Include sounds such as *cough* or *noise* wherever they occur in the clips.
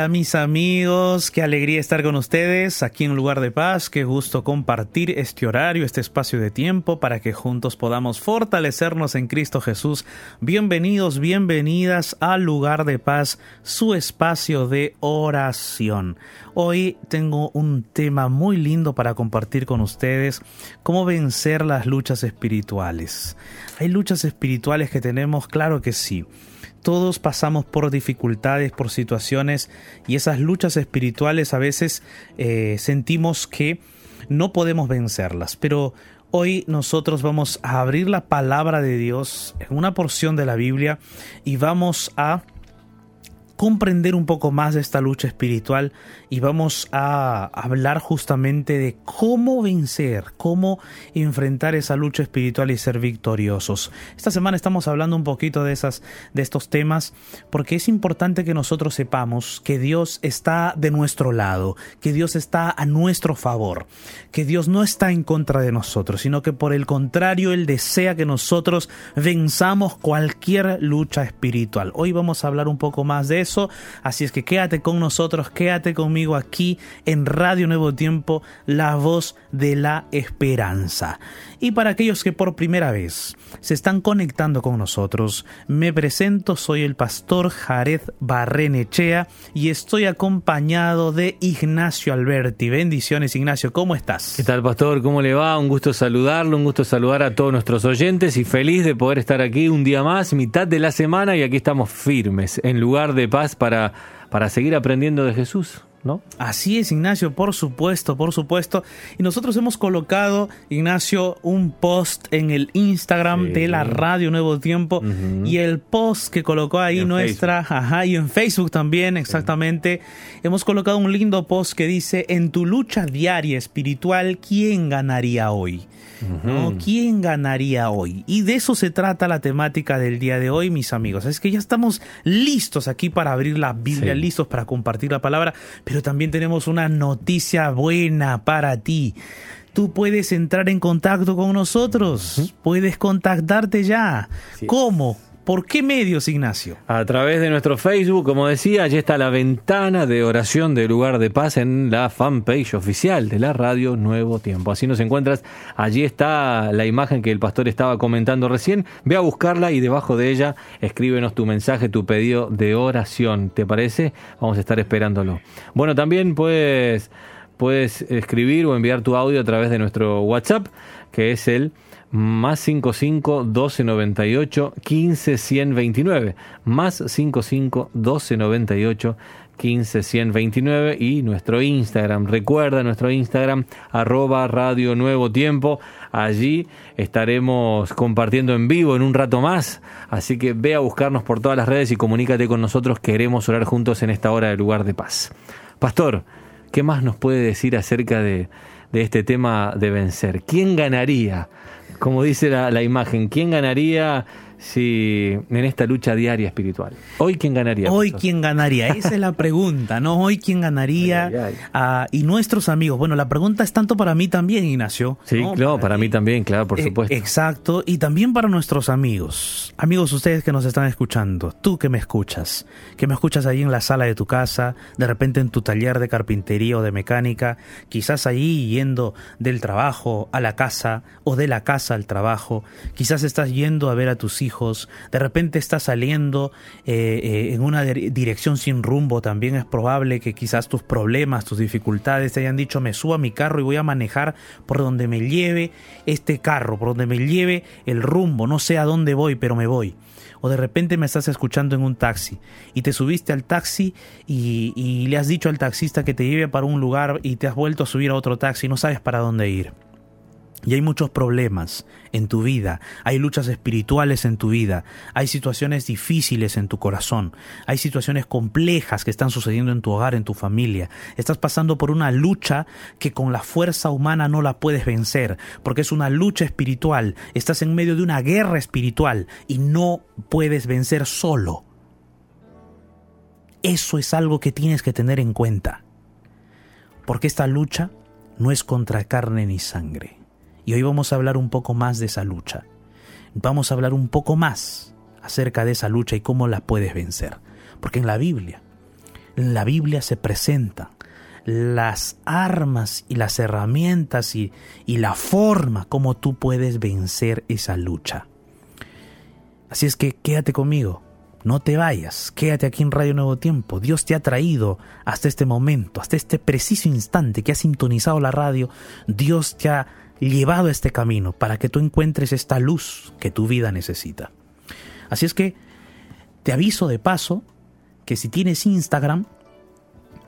Hola, mis amigos, qué alegría estar con ustedes aquí en Lugar de Paz, qué gusto compartir este horario, este espacio de tiempo para que juntos podamos fortalecernos en Cristo Jesús. Bienvenidos, bienvenidas al Lugar de Paz, su espacio de oración. Hoy tengo un tema muy lindo para compartir con ustedes, cómo vencer las luchas espirituales. Hay luchas espirituales que tenemos, claro que sí todos pasamos por dificultades, por situaciones y esas luchas espirituales a veces eh, sentimos que no podemos vencerlas. Pero hoy nosotros vamos a abrir la palabra de Dios en una porción de la Biblia y vamos a comprender un poco más de esta lucha espiritual y vamos a hablar justamente de cómo vencer, cómo enfrentar esa lucha espiritual y ser victoriosos. Esta semana estamos hablando un poquito de esas de estos temas porque es importante que nosotros sepamos que Dios está de nuestro lado, que Dios está a nuestro favor, que Dios no está en contra de nosotros, sino que por el contrario él desea que nosotros venzamos cualquier lucha espiritual. Hoy vamos a hablar un poco más de eso Así es que quédate con nosotros, quédate conmigo aquí en Radio Nuevo Tiempo, la voz de la esperanza. Y para aquellos que por primera vez se están conectando con nosotros, me presento, soy el pastor Jared Barrenechea y estoy acompañado de Ignacio Alberti. Bendiciones Ignacio, ¿cómo estás? ¿Qué tal pastor? ¿Cómo le va? Un gusto saludarlo, un gusto saludar a todos nuestros oyentes y feliz de poder estar aquí un día más, mitad de la semana y aquí estamos firmes en lugar de paz para, para seguir aprendiendo de Jesús. ¿No? Así es, Ignacio, por supuesto, por supuesto. Y nosotros hemos colocado, Ignacio, un post en el Instagram de la Radio Nuevo Tiempo y el post que colocó ahí nuestra, ajá, y en Facebook también, exactamente. Hemos colocado un lindo post que dice, en tu lucha diaria espiritual, ¿quién ganaría hoy? ¿no? ¿Quién ganaría hoy? Y de eso se trata la temática del día de hoy, mis amigos. Es que ya estamos listos aquí para abrir la Biblia, listos para compartir la palabra, pero también tenemos una noticia buena para ti tú puedes entrar en contacto con nosotros, puedes contactarte ya. ¿Cómo? ¿Por qué medios, Ignacio? A través de nuestro Facebook, como decía, allí está la ventana de oración de lugar de paz en la fanpage oficial de la radio Nuevo Tiempo. Así nos encuentras, allí está la imagen que el pastor estaba comentando recién. Ve a buscarla y debajo de ella escríbenos tu mensaje, tu pedido de oración. ¿Te parece? Vamos a estar esperándolo. Bueno, también puedes, puedes escribir o enviar tu audio a través de nuestro WhatsApp, que es el más 55 12 98 15 129 más 55 12 98 15 129 y nuestro Instagram. Recuerda nuestro Instagram, arroba Radio Nuevo Tiempo. Allí estaremos compartiendo en vivo en un rato más. Así que ve a buscarnos por todas las redes y comunícate con nosotros. Queremos orar juntos en esta hora de lugar de paz. Pastor, ¿qué más nos puede decir acerca de, de este tema de vencer? ¿Quién ganaría? Como dice la, imagen, ¿quién ganaría si en esta lucha diaria espiritual? Hoy quién ganaría. Hoy quién ganaría, esa es la pregunta, ¿no? Hoy quién ganaría ah, y nuestros amigos. Bueno, la pregunta es tanto para mí también, Ignacio. Sí, claro, para, mí también, claro, por eh, supuesto. Exacto, y también para nuestros amigos. Amigos, ustedes que nos están escuchando, tú que me escuchas, que me escuchas ahí en la sala de tu casa, de repente en tu taller de carpintería o de mecánica, quizás ahí yendo del trabajo a la casa o de la casa al trabajo, quizás estás yendo a ver a tus hijos de repente estás saliendo eh, eh, en una dirección sin rumbo, también es probable que quizás tus problemas, tus dificultades te hayan dicho me subo a mi carro y voy a manejar por donde me lleve este carro, por donde me lleve el rumbo, no sé a dónde voy, pero me voy o de repente me estás escuchando en un taxi y te subiste al taxi y, y, le has dicho al taxista que te lleve para un lugar y te has vuelto a subir a otro taxi no sabes para dónde ir. Y hay muchos problemas en tu vida, hay luchas espirituales en tu vida, hay situaciones difíciles en tu corazón, hay situaciones complejas que están sucediendo en tu hogar, en tu familia. Estás pasando por una lucha que con la fuerza humana no la puedes vencer, porque es una lucha espiritual. Estás en medio de una guerra espiritual y no puedes vencer solo. Eso es algo que tienes que tener en cuenta, porque esta lucha no es contra carne ni sangre y hoy vamos a hablar un poco más de esa lucha. Vamos a hablar un poco más acerca de esa lucha y cómo la puedes vencer. Porque en la Biblia, en la Biblia se presentan las armas y las herramientas y, y la forma como tú puedes vencer esa lucha. Así es que quédate conmigo, no te vayas, quédate aquí en Radio Nuevo Tiempo. Dios te ha traído hasta este momento, hasta este preciso instante que has sintonizado la radio. Dios te ha llevado a este camino para que tú encuentres esta luz que tu vida necesita. Así es que te aviso de paso que si tienes Instagram,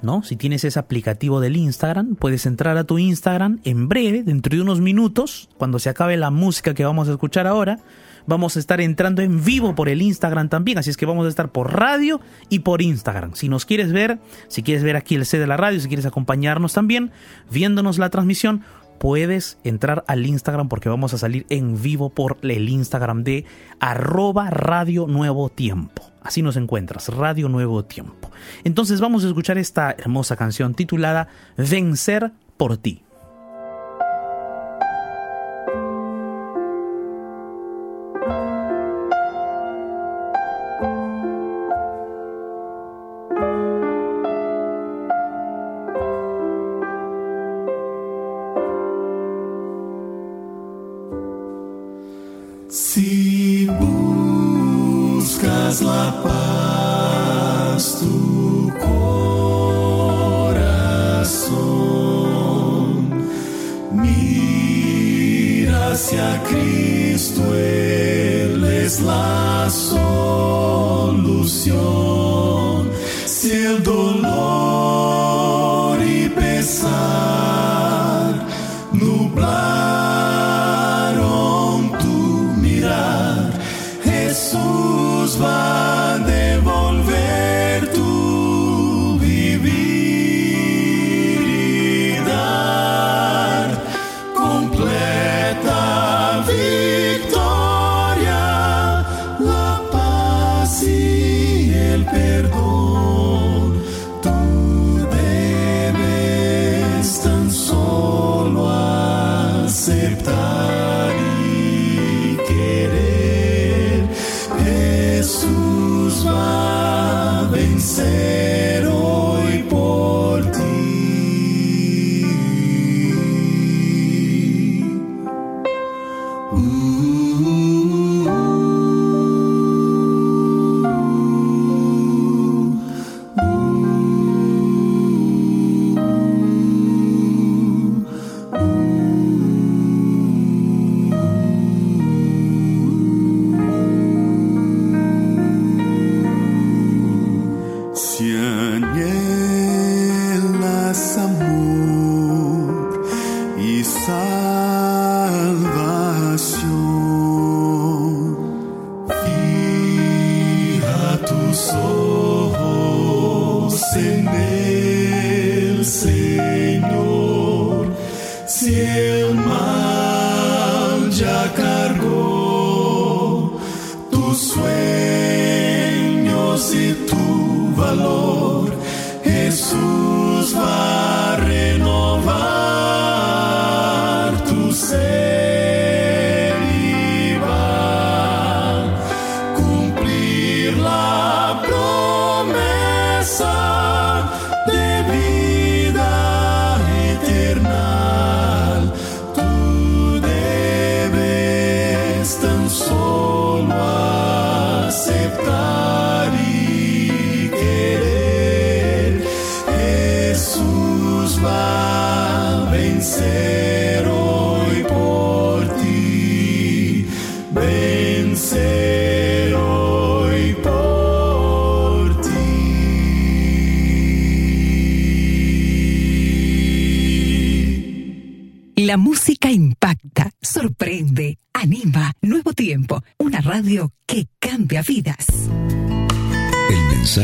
¿no? Si tienes ese aplicativo del Instagram, puedes entrar a tu Instagram en breve, dentro de unos minutos, cuando se acabe la música que vamos a escuchar ahora. Vamos a estar entrando en vivo por el Instagram también, así es que vamos a estar por radio y por Instagram. Si nos quieres ver, si quieres ver aquí el C de la radio, si quieres acompañarnos también, viéndonos la transmisión, puedes entrar al Instagram porque vamos a salir en vivo por el Instagram de arroba Radio Nuevo Tiempo. Así nos encuentras, Radio Nuevo Tiempo. Entonces vamos a escuchar esta hermosa canción titulada Vencer por ti. La música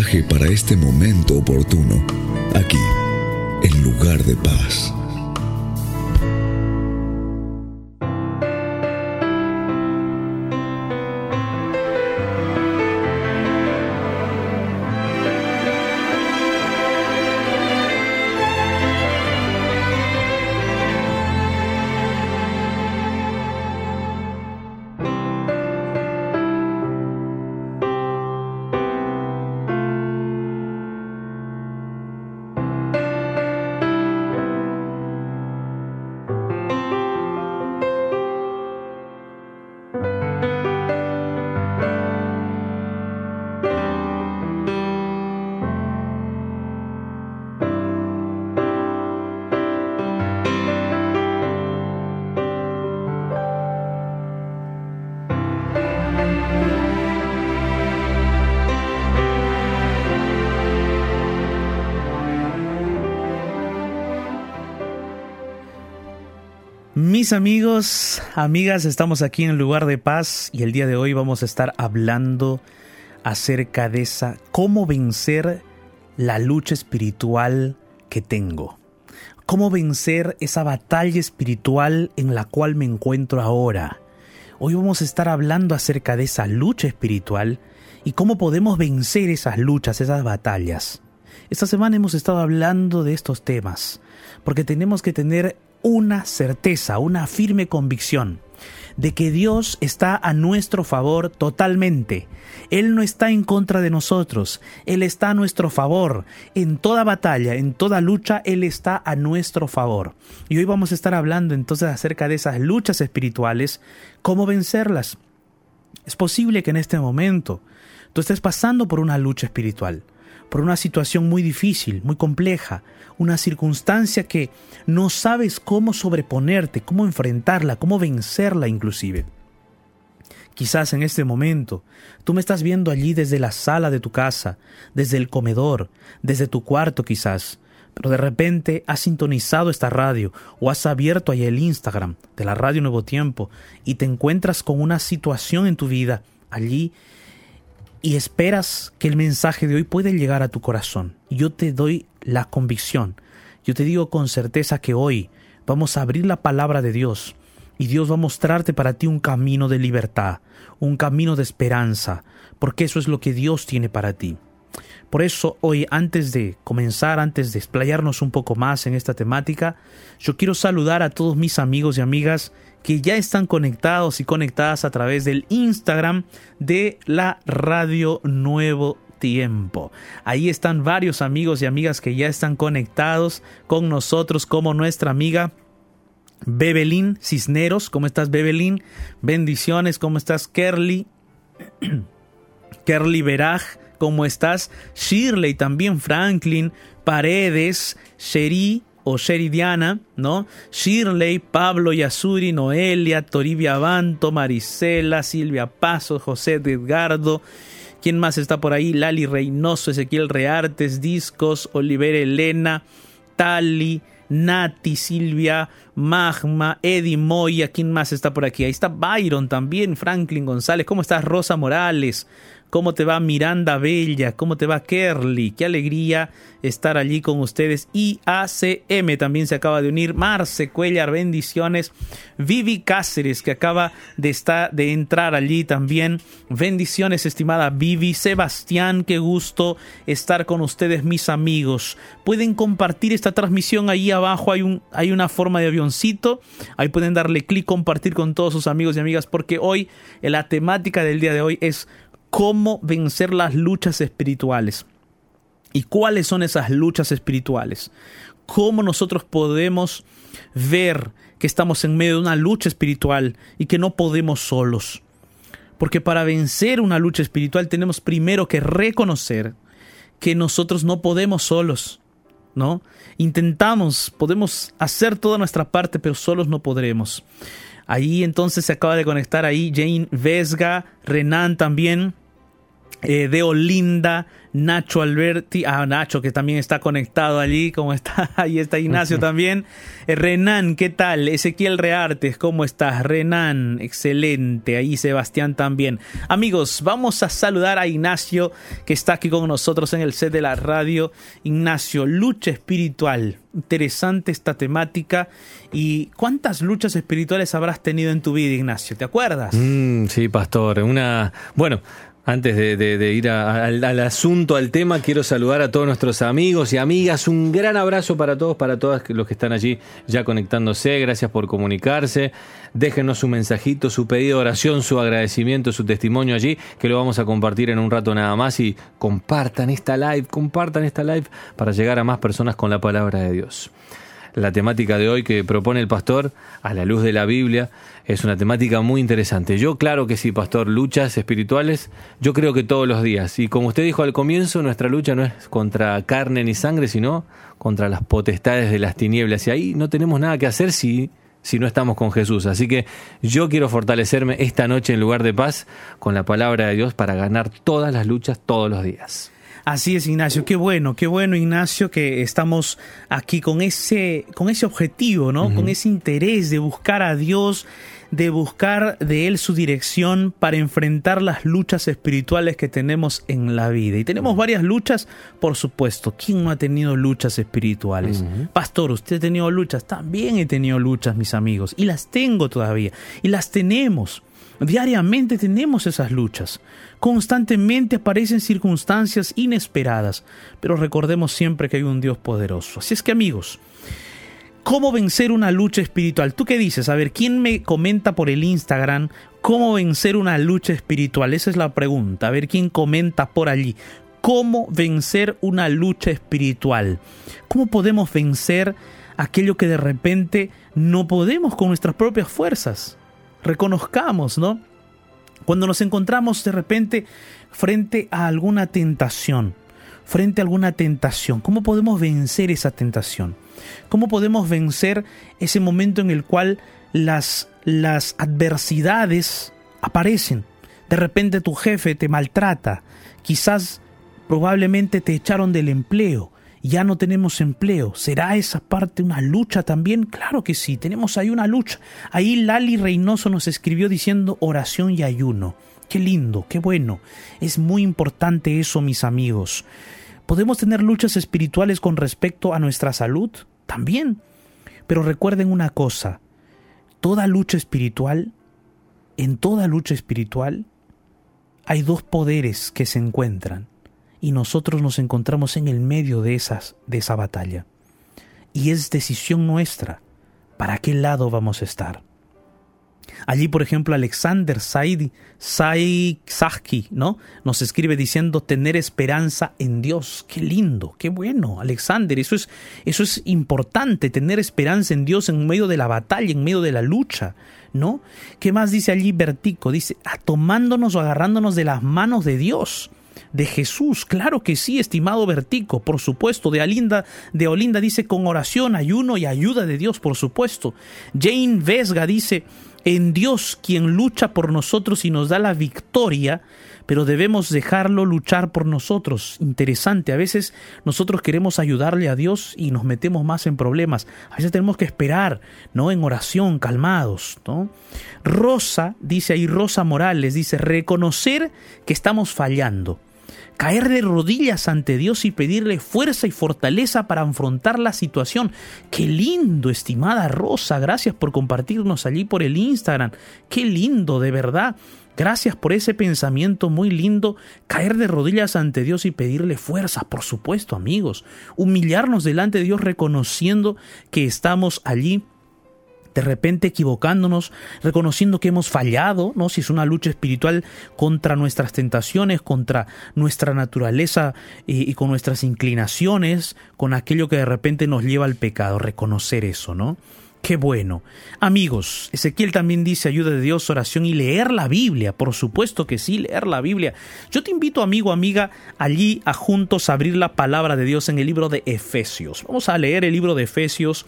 Para este momento oportuno, Amigos, amigas, estamos aquí en el lugar de paz y el día de hoy vamos a estar hablando acerca de esa cómo vencer la lucha espiritual que tengo. Cómo vencer esa batalla espiritual en la cual me encuentro ahora. Hoy vamos a estar hablando acerca de esa lucha espiritual y cómo podemos vencer esas luchas, esas batallas. Esta semana hemos estado hablando de estos temas, porque tenemos que tener una certeza, una firme convicción de que Dios está a nuestro favor totalmente. Él no está en contra de nosotros, Él está a nuestro favor. En toda batalla, en toda lucha, Él está a nuestro favor. Y hoy vamos a estar hablando entonces acerca de esas luchas espirituales, cómo vencerlas. Es posible que en este momento tú estés pasando por una lucha espiritual por una situación muy difícil, muy compleja, una circunstancia que no sabes cómo sobreponerte, cómo enfrentarla, cómo vencerla inclusive. Quizás en este momento tú me estás viendo allí desde la sala de tu casa, desde el comedor, desde tu cuarto quizás, pero de repente has sintonizado esta radio o has abierto ahí el Instagram de la Radio Nuevo Tiempo y te encuentras con una situación en tu vida allí y esperas que el mensaje de hoy puede llegar a tu corazón. Yo te doy la convicción, yo te digo con certeza que hoy vamos a abrir la palabra de Dios y Dios va a mostrarte para ti un camino de libertad, un camino de esperanza, porque eso es lo que Dios tiene para ti. Por eso hoy, antes de comenzar, antes de explayarnos un poco más en esta temática, yo quiero saludar a todos mis amigos y amigas que ya están conectados y conectadas a través del Instagram de la Radio Nuevo Tiempo. Ahí están varios amigos y amigas que ya están conectados con nosotros, como nuestra amiga Bebelín Cisneros. ¿Cómo estás, Bebelín? Bendiciones. ¿Cómo estás, Kerly? *clears throat* Kerly Veraj. ¿Cómo estás? Shirley, también Franklin, Paredes, Sherry, o Sheridiana, ¿no? Shirley, Pablo Yasuri, Noelia, Toribia Abanto, Marisela, Silvia Paso, José Edgardo. ¿Quién más está por ahí? Lali Reynoso, Ezequiel Reartes, Discos, Oliver Elena, Tali, Nati, Silvia, Magma, Eddie Moya, ¿quién más está por aquí? Ahí está Byron también, Franklin González, ¿cómo estás? Rosa Morales, ¿Cómo te va Miranda Bella? ¿Cómo te va Kerly? Qué alegría estar allí con ustedes. Y ACM también se acaba de unir. Marce Cuellar, bendiciones. Vivi Cáceres, que acaba de, estar, de entrar allí también. Bendiciones, estimada Vivi. Sebastián, qué gusto estar con ustedes, mis amigos. Pueden compartir esta transmisión ahí abajo. Hay, un, hay una forma de avioncito. Ahí pueden darle clic, compartir con todos sus amigos y amigas, porque hoy la temática del día de hoy es cómo vencer las luchas espirituales. ¿Y cuáles son esas luchas espirituales? ¿Cómo nosotros podemos ver que estamos en medio de una lucha espiritual y que no podemos solos? Porque para vencer una lucha espiritual tenemos primero que reconocer que nosotros no podemos solos, ¿no? Intentamos, podemos hacer toda nuestra parte, pero solos no podremos. Ahí entonces se acaba de conectar ahí Jane Vesga, Renan también, eh, de Olinda, Nacho Alberti, ah, Nacho que también está conectado allí, ¿cómo está? *laughs* Ahí está Ignacio también. Eh, Renan, ¿qué tal? Ezequiel Reartes, ¿cómo estás? Renan, excelente. Ahí Sebastián también. Amigos, vamos a saludar a Ignacio que está aquí con nosotros en el set de la radio. Ignacio, lucha espiritual. Interesante esta temática. ¿Y cuántas luchas espirituales habrás tenido en tu vida, Ignacio? ¿Te acuerdas? Mm, sí, pastor. Una, bueno, antes de, ir al, asunto, al tema, quiero saludar a todos nuestros amigos y amigas. Un gran abrazo para todos, para todas los que están allí ya conectándose. Gracias por comunicarse. Déjenos su mensajito, su pedido de oración, su agradecimiento, su testimonio allí, que lo vamos a compartir en un rato nada más. Y compartan esta live, compartan esta live para llegar a más personas con la palabra de Dios. La temática de hoy que propone el pastor, a la luz de la Biblia, es una temática muy interesante. Yo claro que sí, pastor, luchas espirituales, yo creo que todos los días. Y como usted dijo al comienzo, nuestra lucha no es contra carne ni sangre, sino contra las potestades de las tinieblas. Y ahí no tenemos nada que hacer si, si no estamos con Jesús. Así que yo quiero fortalecerme esta noche en lugar de paz con la palabra de Dios para ganar todas las luchas todos los días. Así es, Ignacio. Qué bueno, qué bueno, Ignacio, que estamos aquí con ese, con ese objetivo, ¿no? Con ese interés de buscar a Dios de buscar de Él su dirección para enfrentar las luchas espirituales que tenemos en la vida. Y tenemos varias luchas, por supuesto. ¿Quién no ha tenido luchas espirituales? Pastor, ¿usted ha tenido luchas? También he tenido luchas, mis amigos, y las tengo todavía, y las tenemos. Diariamente tenemos esas luchas. Constantemente aparecen circunstancias inesperadas, pero recordemos siempre que hay un Dios poderoso. Así es que amigos, ¿Cómo vencer una lucha espiritual? ¿Tú qué dices? A ver, ¿quién me comenta por el Instagram cómo vencer una lucha espiritual? Esa es la pregunta. A ver, ¿quién comenta por allí? ¿Cómo vencer una lucha espiritual? ¿Cómo podemos vencer aquello que de repente no podemos con nuestras propias fuerzas? Reconozcamos, ¿no? Cuando nos encontramos de repente frente a alguna tentación, frente a alguna tentación, ¿cómo podemos vencer esa tentación? ¿Cómo podemos vencer ese momento en el cual las, las adversidades aparecen? De repente tu jefe te maltrata, quizás probablemente te echaron del empleo, ya no tenemos empleo. ¿Será esa parte una lucha también? Claro que sí, tenemos ahí una lucha. Ahí Lali Reynoso nos escribió diciendo oración y ayuno. Qué lindo, qué bueno. Es muy importante eso, mis amigos. ¿Podemos tener luchas espirituales con respecto a nuestra salud? También. Pero recuerden una cosa, toda lucha espiritual, en toda lucha espiritual, hay dos poderes que se encuentran y nosotros nos encontramos en el medio de, esas, de esa batalla. Y es decisión nuestra para qué lado vamos a estar. Allí, por ejemplo, Alexander Saidi, ¿no? Nos escribe diciendo tener esperanza en Dios. Qué lindo, qué bueno, Alexander. Eso es, eso es importante, tener esperanza en Dios en medio de la batalla, en medio de la lucha, ¿no? ¿Qué más dice allí Vertico? Dice, ah, tomándonos o agarrándonos de las manos de Dios de Jesús. Claro que sí, estimado Vertico, por supuesto. De Alinda, de Olinda dice con oración, ayuno y ayuda de Dios, por supuesto. Jane Vesga dice en Dios quien lucha por nosotros y nos da la victoria, pero debemos dejarlo luchar por nosotros. Interesante, a veces nosotros queremos ayudarle a Dios y nos metemos más en problemas. A veces tenemos que esperar, ¿no? En oración, calmados, ¿no? Rosa, dice ahí Rosa Morales, dice, reconocer que estamos fallando caer de rodillas ante Dios y pedirle fuerza y fortaleza para afrontar la situación. Qué lindo, estimada Rosa, gracias por compartirnos allí por el Instagram. Qué lindo, de verdad. Gracias por ese pensamiento muy lindo, caer de rodillas ante Dios y pedirle fuerza, por supuesto amigos, humillarnos delante de Dios reconociendo que estamos allí de repente equivocándonos, reconociendo que hemos fallado, ¿no? Si es una lucha espiritual contra nuestras tentaciones, contra nuestra naturaleza y, y, con nuestras inclinaciones, con aquello que de repente nos lleva al pecado, reconocer eso, ¿no? Qué bueno. Amigos, Ezequiel también dice ayuda de Dios, oración y leer la Biblia. Por supuesto que sí, leer la Biblia. Yo te invito, amigo, amiga, allí a juntos abrir la palabra de Dios en el libro de Efesios. Vamos a leer el libro de Efesios,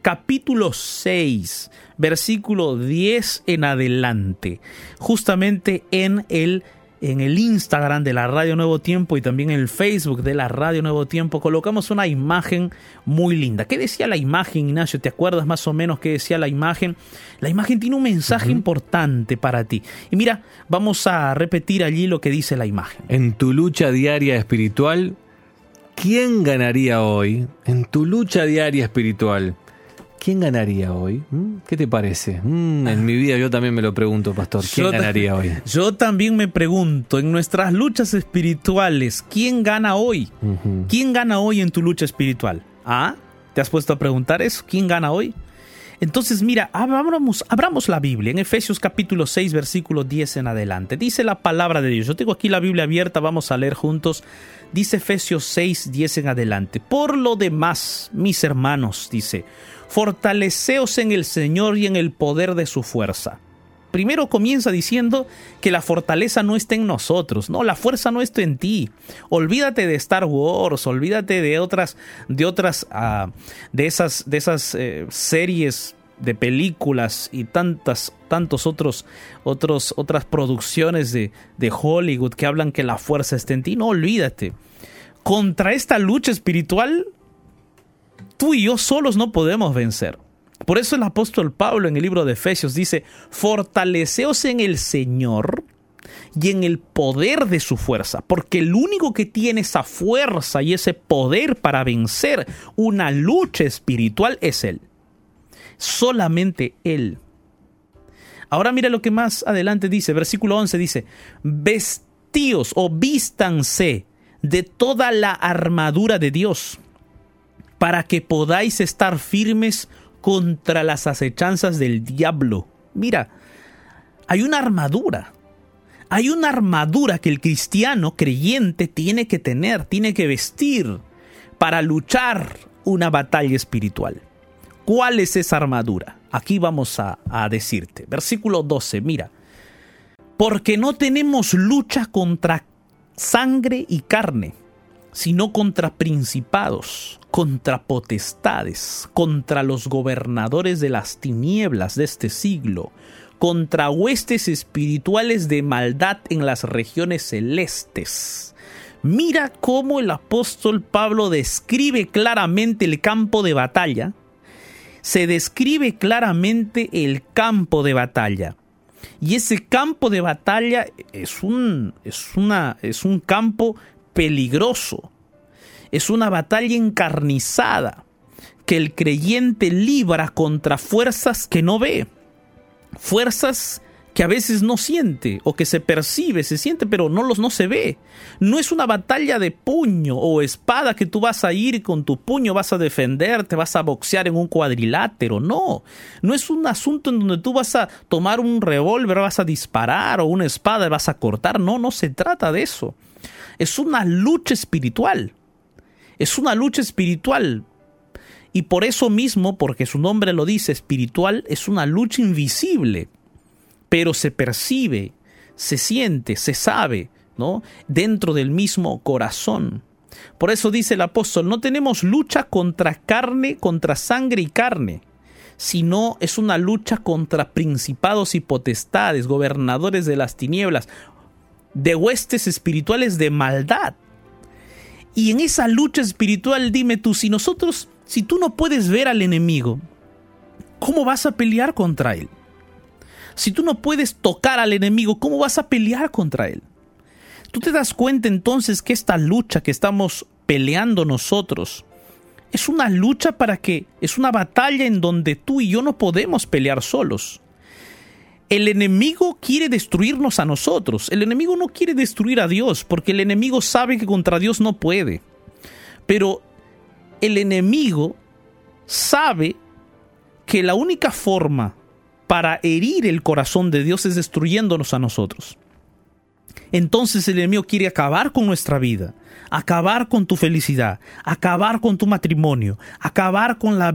capítulo 6, versículo 10 en adelante. Justamente en el en el Instagram de la Radio Nuevo Tiempo y también en el Facebook de la Radio Nuevo Tiempo, colocamos una imagen muy linda. ¿Qué decía la imagen, Ignacio? ¿Te acuerdas más o menos qué decía la imagen? La imagen tiene un mensaje importante para ti. Y mira, vamos a repetir allí lo que dice la imagen. En tu lucha diaria espiritual, ¿quién ganaría hoy? En tu lucha diaria espiritual. ¿Quién ganaría hoy? ¿Mm? ¿Qué te parece? Mm, en mi vida yo también me lo pregunto, pastor. ¿Quién ganaría hoy? Yo también me pregunto, en nuestras luchas espirituales, ¿quién gana hoy? ¿Quién gana hoy en tu lucha espiritual? ¿Ah? ¿Te has puesto a preguntar eso? ¿Quién gana hoy? Entonces, mira, abramos, abramos la Biblia en Efesios capítulo 6, versículo 10 en adelante. Dice la palabra de Dios. Yo tengo aquí la Biblia abierta, vamos a leer juntos. Dice Efesios 6, 10 en adelante. Por lo demás, mis hermanos, dice, fortaleceos en el Señor y en el poder de su fuerza. Primero comienza diciendo que la fortaleza no está en nosotros, no, la fuerza no está en ti. Olvídate de Star Wars, olvídate de otras, de otras, ah, de esas, de esas eh, series de películas y tantas, tantos otros, otros, otras producciones de, de Hollywood que hablan que la fuerza está en ti. No, olvídate. Contra esta lucha espiritual tú y yo solos no podemos vencer. Por eso el apóstol Pablo en el libro de Efesios dice, fortaleceos en el Señor y en el poder de su fuerza, porque el único que tiene esa fuerza y ese poder para vencer una lucha espiritual es Él. Solamente Él. Ahora mira lo que más adelante dice, versículo 11 dice, vestíos o vístanse de toda la armadura de Dios para que podáis estar firmes contra las acechanzas del diablo. Mira, hay una armadura. Hay una armadura que el cristiano creyente tiene que tener, tiene que vestir para luchar una batalla espiritual. ¿Cuál es esa armadura? Aquí vamos a, a decirte. Versículo 12, mira. Porque no tenemos lucha contra sangre y carne, sino contra principados, contra potestades, contra los gobernadores de las tinieblas de este siglo, contra huestes espirituales de maldad en las regiones celestes. Mira cómo el apóstol Pablo describe claramente el campo de batalla. Se describe claramente el campo de batalla. Y ese campo de batalla es un, es una, es un campo peligroso es una batalla encarnizada que el creyente libra contra fuerzas que no ve, fuerzas que a veces no siente o que se percibe, se siente, pero no los no se ve. No es una batalla de puño o espada que tú vas a ir con tu puño vas a defender, te vas a boxear en un cuadrilátero, no. No es un asunto en donde tú vas a tomar un revólver, vas a disparar o una espada vas a cortar, no, no se trata de eso. Es una lucha espiritual. Es una lucha espiritual. Y por eso mismo, porque su nombre lo dice, espiritual, es una lucha invisible. Pero se percibe, se siente, se sabe, ¿no? Dentro del mismo corazón. Por eso dice el apóstol, no tenemos lucha contra carne, contra sangre y carne, sino es una lucha contra principados y potestades, gobernadores de las tinieblas, de huestes espirituales de maldad. Y en esa lucha espiritual, dime tú, si nosotros, si tú no puedes ver al enemigo, ¿cómo vas a pelear contra él? Si tú no puedes tocar al enemigo, ¿cómo vas a pelear contra él? Tú te das cuenta entonces que esta lucha que estamos peleando nosotros es una lucha para que, es una batalla en donde tú y yo no podemos pelear solos. El enemigo quiere destruirnos a nosotros. El enemigo no quiere destruir a Dios porque el enemigo sabe que contra Dios no puede. Pero el enemigo sabe que la única forma para herir el corazón de Dios es destruyéndonos a nosotros. Entonces el enemigo quiere acabar con nuestra vida acabar con tu felicidad, acabar con tu matrimonio, acabar con la,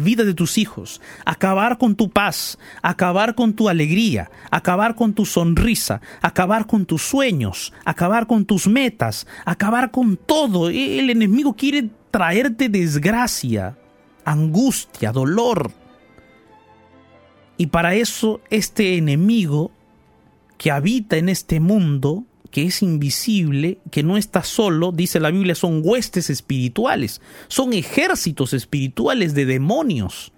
vida de tus hijos, acabar con tu paz, acabar con tu alegría, acabar con tu sonrisa, acabar con tus sueños, acabar con tus metas, acabar con todo. El enemigo quiere traerte desgracia, angustia, dolor. Y para eso este enemigo que habita en este mundo, que es invisible, que no está solo, dice la Biblia, son huestes espirituales, son ejércitos espirituales de demonios.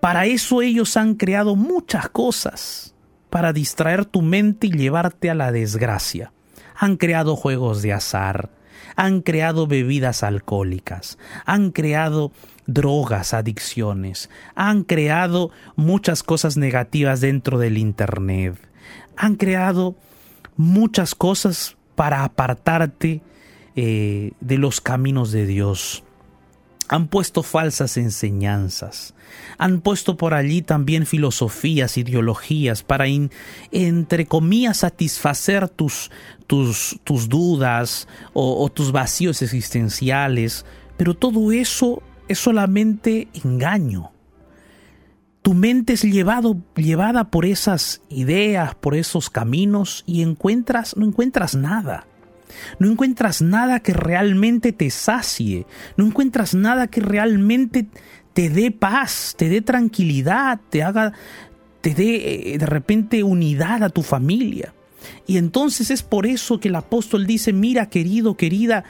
Para eso ellos han creado muchas cosas, para distraer tu mente y llevarte a la desgracia. Han creado juegos de azar, han creado bebidas alcohólicas, han creado drogas, adicciones, han creado muchas cosas negativas dentro del Internet, han creado muchas cosas para apartarte eh, de los caminos de Dios. Han puesto falsas enseñanzas. Han puesto por allí también filosofías, ideologías para, entre comillas, satisfacer tus, tus, dudas o tus vacíos existenciales. Pero todo eso es solamente engaño. Tu mente es llevado, llevada por esas ideas, por esos caminos y encuentras, no encuentras nada. No encuentras nada que realmente te sacie. No encuentras nada que realmente te dé paz, te dé tranquilidad, te haga, te dé eh, de repente unidad a tu familia. Y entonces es por eso que el apóstol dice, mira querido, querida,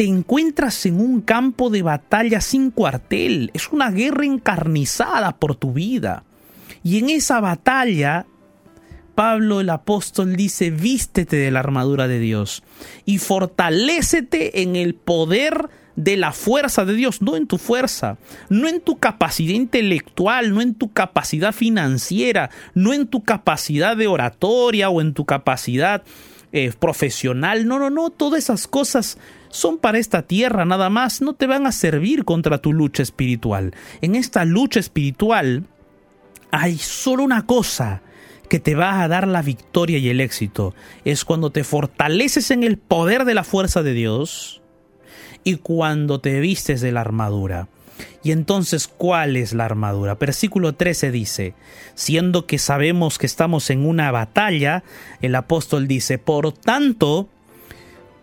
te encuentras en un campo de batalla sin cuartel, es una guerra encarnizada por tu vida. Y en esa batalla, Pablo el apóstol dice, vístete de la armadura de Dios y fortalécete en el poder de la fuerza de Dios, no en tu fuerza, no en tu capacidad intelectual, no en tu capacidad financiera, no en tu capacidad de oratoria o en tu capacidad eh, profesional. No, no, no, todas esas cosas son para esta tierra nada más, no te van a servir contra tu lucha espiritual. En esta lucha espiritual hay solo una cosa que te va a dar la victoria y el éxito. Es cuando te fortaleces en el poder de la fuerza de Dios y cuando te vistes de la armadura. Y entonces, ¿cuál es la armadura? Versículo 13 dice, siendo que sabemos que estamos en una batalla, el apóstol dice, por tanto,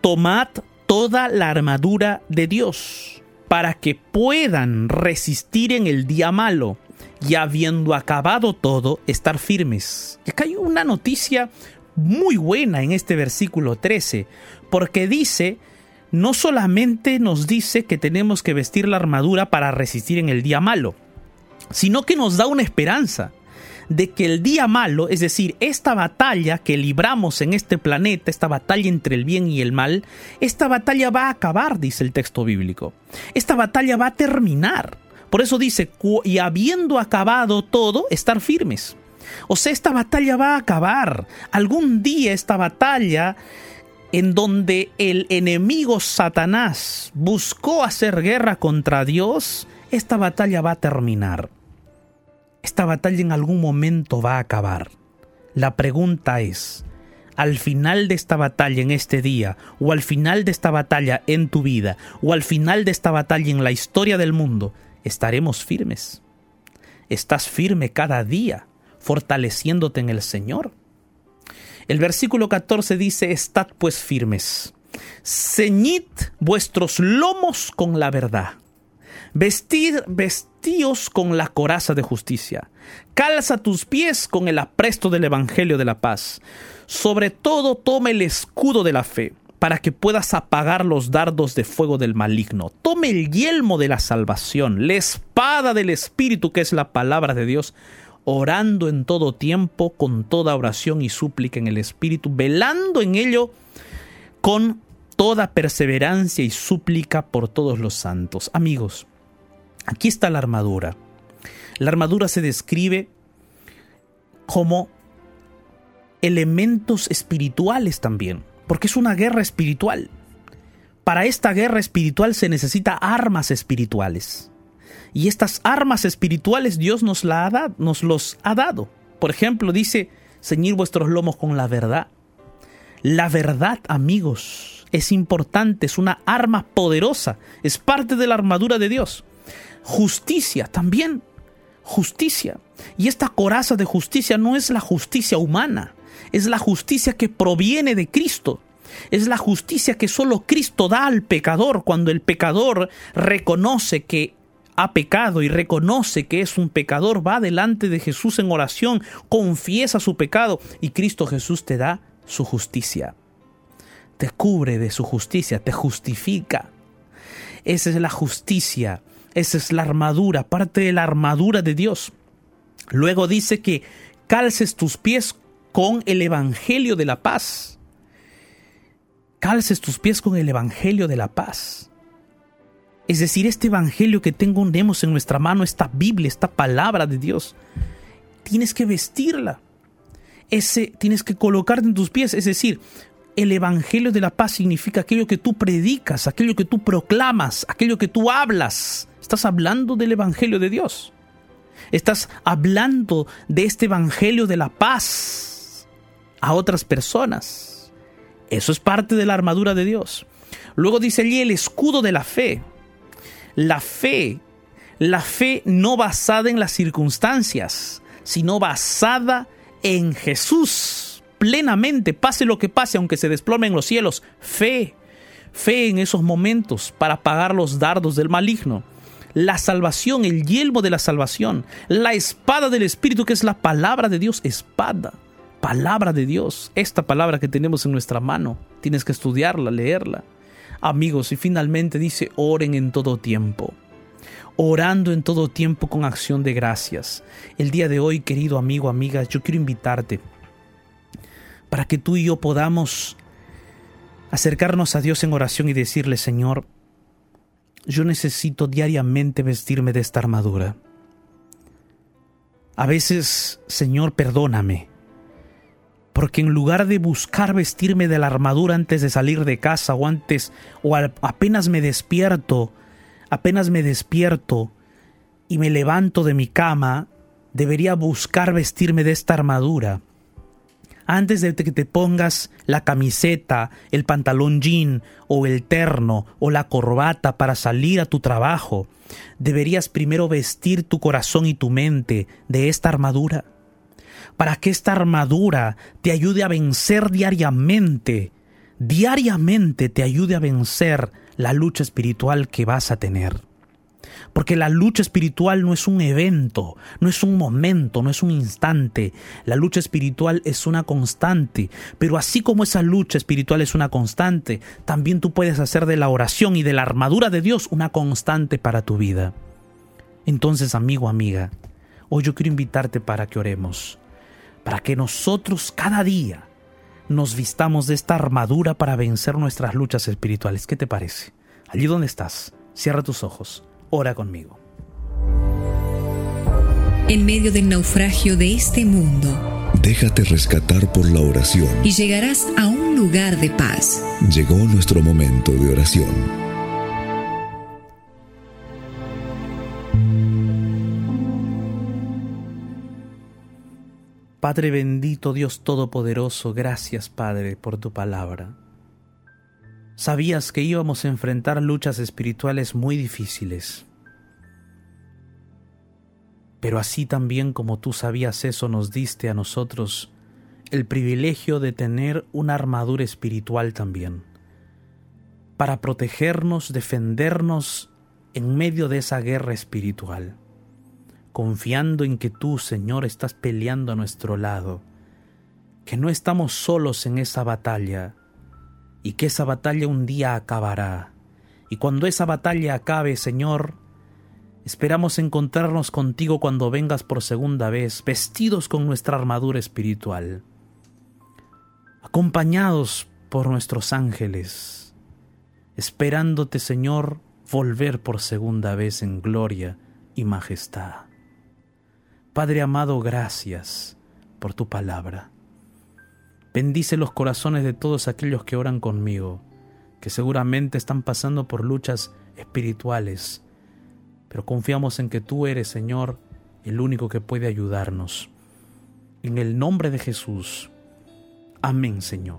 tomad toda la armadura de Dios para que puedan resistir en el día malo y habiendo acabado todo, estar firmes. Y acá hay una noticia muy buena en este versículo 13, porque dice, no solamente nos dice que tenemos que vestir la armadura para resistir en el día malo, sino que nos da una esperanza de que el día malo, es decir, esta batalla que libramos en este planeta, esta batalla entre el bien y el mal, esta batalla va a acabar, dice el texto bíblico. Esta batalla va a terminar. Por eso dice, y habiendo acabado todo, estar firmes. O sea, esta batalla va a acabar. Algún día esta batalla en donde el enemigo Satanás buscó hacer guerra contra Dios, esta batalla va a terminar. Esta batalla en algún momento va a acabar. La pregunta es, al final de esta batalla en este día, o al final de esta batalla en tu vida, o al final de esta batalla en la historia del mundo, estaremos firmes. Estás firme cada día, fortaleciéndote en el Señor. El versículo 14 dice, Estad pues firmes, ceñid vuestros lomos con la verdad Vestir, vestíos con la coraza de justicia. Calza tus pies con el apresto del Evangelio de la paz. Sobre todo tome el escudo de la fe, para que puedas apagar los dardos de fuego del maligno. Tome el yelmo de la salvación, la espada del Espíritu, que es la palabra de Dios, orando en todo tiempo, con toda oración y súplica en el Espíritu, velando en ello con toda perseverancia y súplica por todos los santos. Amigos, Aquí está la armadura. La armadura se describe como elementos espirituales también, porque es una guerra espiritual. Para esta guerra espiritual se necesita armas espirituales. Y estas armas espirituales Dios nos, la ha nos los ha dado. Por ejemplo, dice, ceñir vuestros lomos con la verdad. La verdad, amigos, es importante, es una arma poderosa, es parte de la armadura de Dios. Justicia también. Justicia. Y esta coraza de justicia no es la justicia humana, es la justicia que proviene de Cristo. Es la justicia que solo Cristo da al pecador cuando el pecador reconoce que ha pecado y reconoce que es un pecador, va delante de Jesús en oración, confiesa su pecado y Cristo Jesús te da su justicia. Te cubre de su justicia, te justifica. Esa es la justicia, esa es la armadura, parte de la armadura de Dios. Luego dice que calces tus pies con el Evangelio de la paz. Calces tus pies con el Evangelio de la paz. Es decir, este Evangelio que tenemos en nuestra mano, esta Biblia, esta palabra de Dios, tienes que vestirla. Ese, tienes que colocarte en tus pies. Es decir, el Evangelio de la paz significa aquello que tú predicas, aquello que tú proclamas, aquello que tú hablas. Estás hablando del Evangelio de Dios. Estás hablando de este Evangelio de la paz a otras personas. Eso es parte de la armadura de Dios. Luego dice allí el escudo de la fe. La fe, la fe no basada en las circunstancias, sino basada en Jesús plenamente, pase lo que pase, aunque se desplomen los cielos. Fe, fe en esos momentos para pagar los dardos del maligno la salvación, el yelmo de la salvación, la espada del Espíritu que es la palabra de Dios, espada, palabra de Dios, esta palabra que tenemos en nuestra mano, tienes que estudiarla, leerla. Amigos, y finalmente dice, oren en todo tiempo orando en todo tiempo con acción de gracias. El día de hoy, querido amigo, amiga, yo quiero invitarte para que tú y yo podamos acercarnos a Dios en oración y decirle, Señor, yo necesito diariamente vestirme de esta armadura. A veces, Señor, perdóname, porque en lugar de buscar vestirme de la armadura antes de salir de casa o antes o apenas me despierto, apenas me despierto y me levanto de mi cama, debería buscar vestirme de esta armadura. Antes de que te pongas la camiseta, el pantalón jean o el terno o la corbata para salir a tu trabajo, deberías primero vestir tu corazón y tu mente de esta armadura, para que esta armadura te ayude a vencer diariamente, diariamente te ayude a vencer la lucha espiritual que vas a tener. Porque la lucha espiritual no es un evento, no es un momento, no es un instante. La lucha espiritual es una constante. Pero así como esa lucha espiritual es una constante, también tú puedes hacer de la oración y de la armadura de Dios una constante para tu vida. Entonces, amigo, amiga, hoy yo quiero invitarte para que oremos, para que nosotros cada día nos vistamos de esta armadura para vencer nuestras luchas espirituales. ¿Qué te parece? Allí donde estás, cierra tus ojos ora conmigo. En medio del naufragio de este mundo, déjate rescatar por la oración y llegarás a un lugar de paz. Llegó nuestro momento de oración. Padre bendito, Dios Todopoderoso, gracias Padre por tu palabra. Sabías que íbamos a enfrentar luchas espirituales muy difíciles. Pero así también como tú sabías eso, nos diste a nosotros el privilegio de tener una armadura espiritual también, para protegernos, defendernos en medio de esa guerra espiritual, confiando en que tú, Señor, estás peleando a nuestro lado, que no estamos solos en esa batalla, y que esa batalla un día acabará. Y cuando esa batalla acabe, Señor, esperamos encontrarnos contigo cuando vengas por segunda vez, vestidos con nuestra armadura espiritual, acompañados por nuestros ángeles, esperándote, Señor, volver por segunda vez en gloria y majestad. Padre amado, gracias por tu palabra. Bendice los corazones de todos aquellos que oran conmigo, que seguramente están pasando por luchas espirituales, pero confiamos en que tú eres, Señor, el único que puede ayudarnos. En el nombre de Jesús. Amén, Señor.